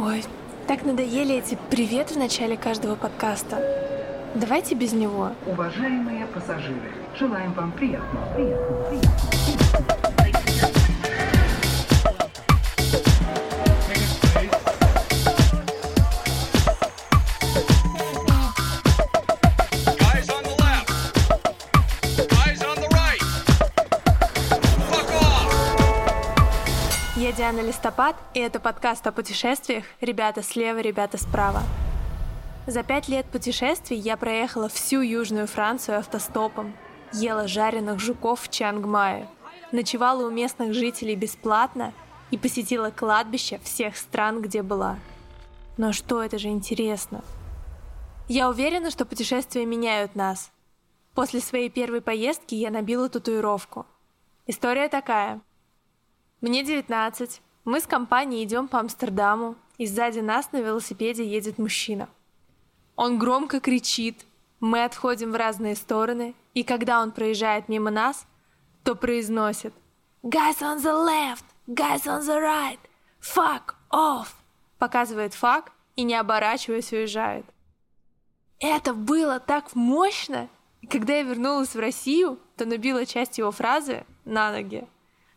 Ой, так надоели эти «привет» в начале каждого подкаста. Давайте без него. Уважаемые пассажиры, желаем вам приятного, приятного, приятного. Я Диана Листопад, и это подкаст о путешествиях «Ребята слева, ребята справа». За пять лет путешествий я проехала всю Южную Францию автостопом, ела жареных жуков в Чангмае, ночевала у местных жителей бесплатно и посетила кладбища всех стран, где была. Но что это же интересно? Я уверена, что путешествия меняют нас. После своей первой поездки я набила татуировку. История такая. Мне 19. Мы с компанией идем по Амстердаму, и сзади нас на велосипеде едет мужчина. Он громко кричит, мы отходим в разные стороны, и когда он проезжает мимо нас, то произносит «Guys on the left! Guys on the right! Fuck off!» Показывает фак и, не оборачиваясь, уезжает. Это было так мощно! И когда я вернулась в Россию, то набила часть его фразы на ноги.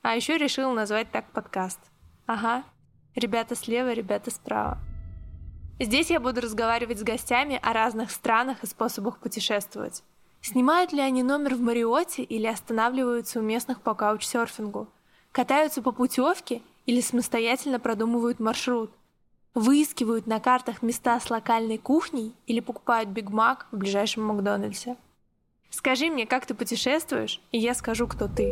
А еще решила назвать так подкаст. Ага, ребята слева, ребята справа. Здесь я буду разговаривать с гостями о разных странах и способах путешествовать. Снимают ли они номер в Мариоте или останавливаются у местных по каучсерфингу? Катаются по путевке или самостоятельно продумывают маршрут? Выискивают на картах места с локальной кухней или покупают Биг Мак в ближайшем Макдональдсе? Скажи мне, как ты путешествуешь, и я скажу, кто ты.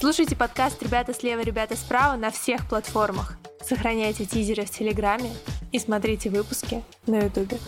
Слушайте подкаст «Ребята слева, ребята справа» на всех платформах. Сохраняйте тизеры в Телеграме и смотрите выпуски на Ютубе.